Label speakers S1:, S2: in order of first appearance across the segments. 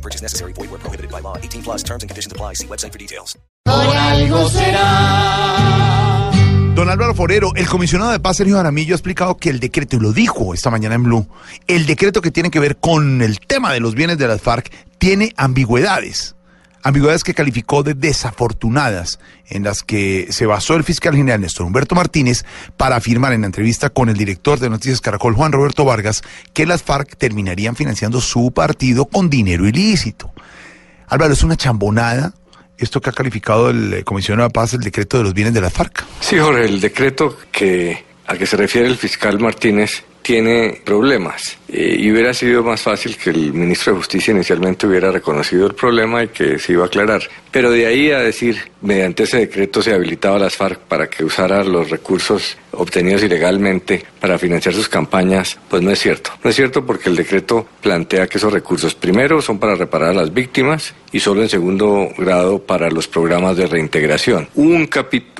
S1: No purchase necessary. Void where prohibited by law. 18 plus terms and conditions apply. See website for details.
S2: Por algo será.
S3: Don Álvaro Forero, el comisionado de paz Sergio Jaramillo ha explicado que el decreto, y lo dijo esta mañana en Blue, el decreto que tiene que ver con el tema de los bienes de las FARC tiene ambigüedades. Ambigüedades que calificó de desafortunadas, en las que se basó el fiscal general Néstor Humberto Martínez para afirmar en la entrevista con el director de Noticias Caracol, Juan Roberto Vargas, que las FARC terminarían financiando su partido con dinero ilícito. Álvaro, es una chambonada esto que ha calificado el eh, comisionado de paz, el decreto de los bienes de las FARC.
S4: Sí, Jorge, el decreto que al que se refiere el fiscal Martínez tiene problemas eh, y hubiera sido más fácil que el ministro de Justicia inicialmente hubiera reconocido el problema y que se iba a aclarar. Pero de ahí a decir, mediante ese decreto se habilitaba a las FARC para que usara los recursos obtenidos ilegalmente para financiar sus campañas, pues no es cierto. No es cierto porque el decreto plantea que esos recursos primero son para reparar a las víctimas y solo en segundo grado para los programas de reintegración. Un,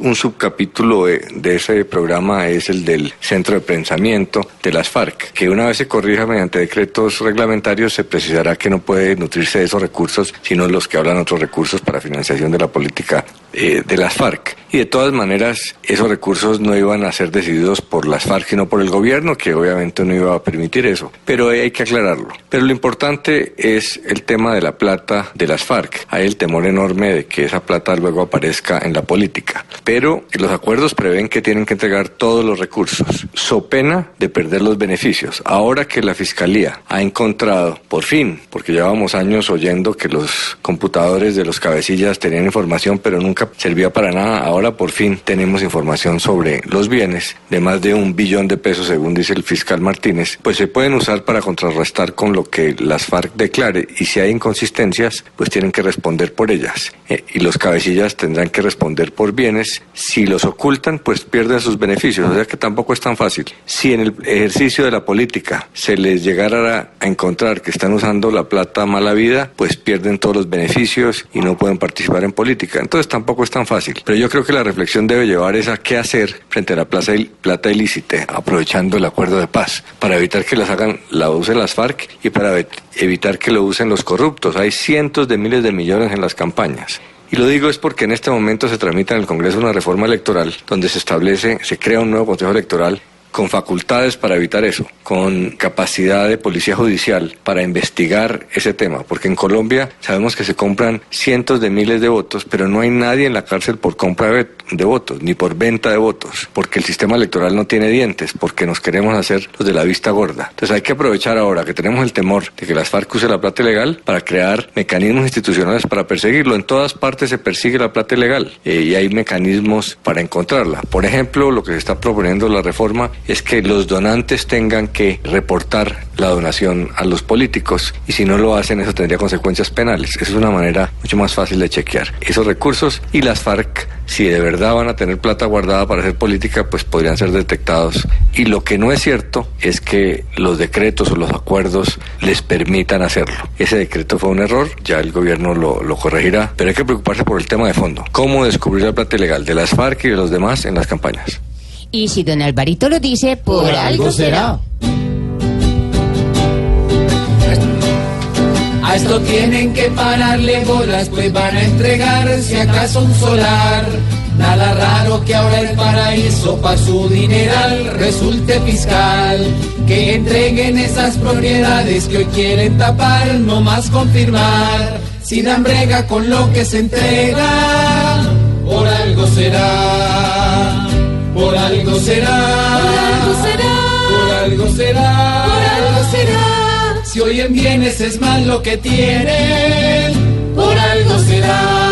S4: un subcapítulo de, ese programa es el del centro de pensamiento de las FARC, que una vez se corrija mediante decretos reglamentarios se precisará que no puede nutrirse de esos recursos, sino los que hablan otros recursos para financiación de la política eh, de las FARC. Y de todas maneras, esos recursos no iban a ser decididos por las FARC, sino por el gobierno, que obviamente no iba a permitir eso. Pero hay que aclararlo. Pero lo importante es el tema de la plata de las FARC. Hay el temor enorme de que esa plata luego aparezca en la política. Pero los acuerdos prevén que tienen que entregar todos los recursos, so pena de perder los beneficios. Ahora que la Fiscalía ha encontrado, por fin, porque llevábamos años oyendo que los computadores de los cabecillas tenían información, pero nunca servía para nada. Ahora por fin tenemos información sobre los bienes de más de un billón de pesos, según dice el fiscal Martínez, pues se pueden usar para contrarrestar con lo que las FARC declare y si hay inconsistencias, pues tienen que responder por ellas. Eh, y los cabecillas tendrán que responder por bienes. Si los ocultan, pues pierden sus beneficios. O sea que tampoco es tan fácil. Si en el ejercicio de la política se les llegara a encontrar que están usando la plata mala vida, pues pierden todos los beneficios y no pueden participar en política. Entonces tampoco es tan fácil. Pero yo creo que la reflexión debe llevar esa qué hacer frente a la plaza plata ilícita, aprovechando el acuerdo de paz, para evitar que las hagan, la usen las FARC y para evitar que lo usen los corruptos. Hay cientos de miles de millones en las campañas. Y lo digo es porque en este momento se tramita en el Congreso una reforma electoral donde se establece, se crea un nuevo Consejo Electoral con facultades para evitar eso, con capacidad de policía judicial para investigar ese tema, porque en Colombia sabemos que se compran cientos de miles de votos, pero no hay nadie en la cárcel por compra de votos, ni por venta de votos, porque el sistema electoral no tiene dientes, porque nos queremos hacer los de la vista gorda. Entonces hay que aprovechar ahora que tenemos el temor de que las FARC use la plata ilegal para crear mecanismos institucionales para perseguirlo. En todas partes se persigue la plata ilegal eh, y hay mecanismos para encontrarla. Por ejemplo, lo que se está proponiendo la reforma es que los donantes tengan que reportar la donación a los políticos y si no lo hacen eso tendría consecuencias penales. Esa es una manera mucho más fácil de chequear esos recursos y las FARC, si de verdad van a tener plata guardada para hacer política, pues podrían ser detectados. Y lo que no es cierto es que los decretos o los acuerdos les permitan hacerlo. Ese decreto fue un error, ya el gobierno lo, lo corregirá, pero hay que preocuparse por el tema de fondo. ¿Cómo descubrir la plata ilegal de las FARC y de los demás en las campañas?
S2: Y si don Alvarito lo dice, por, algo será.
S5: A esto tienen que pararle bolas, pues van a entregar si acaso un solar. Nada raro que ahora el paraíso pa' su dineral resulte fiscal. Que entreguen esas propiedades que hoy quieren tapar, no más confirmar. Si dan brega con lo que se entrega, por algo será. Por algo será.
S6: Por algo será.
S5: Por algo será.
S6: Por algo será.
S5: Si hoy en bienes es más lo que tienen, por algo será.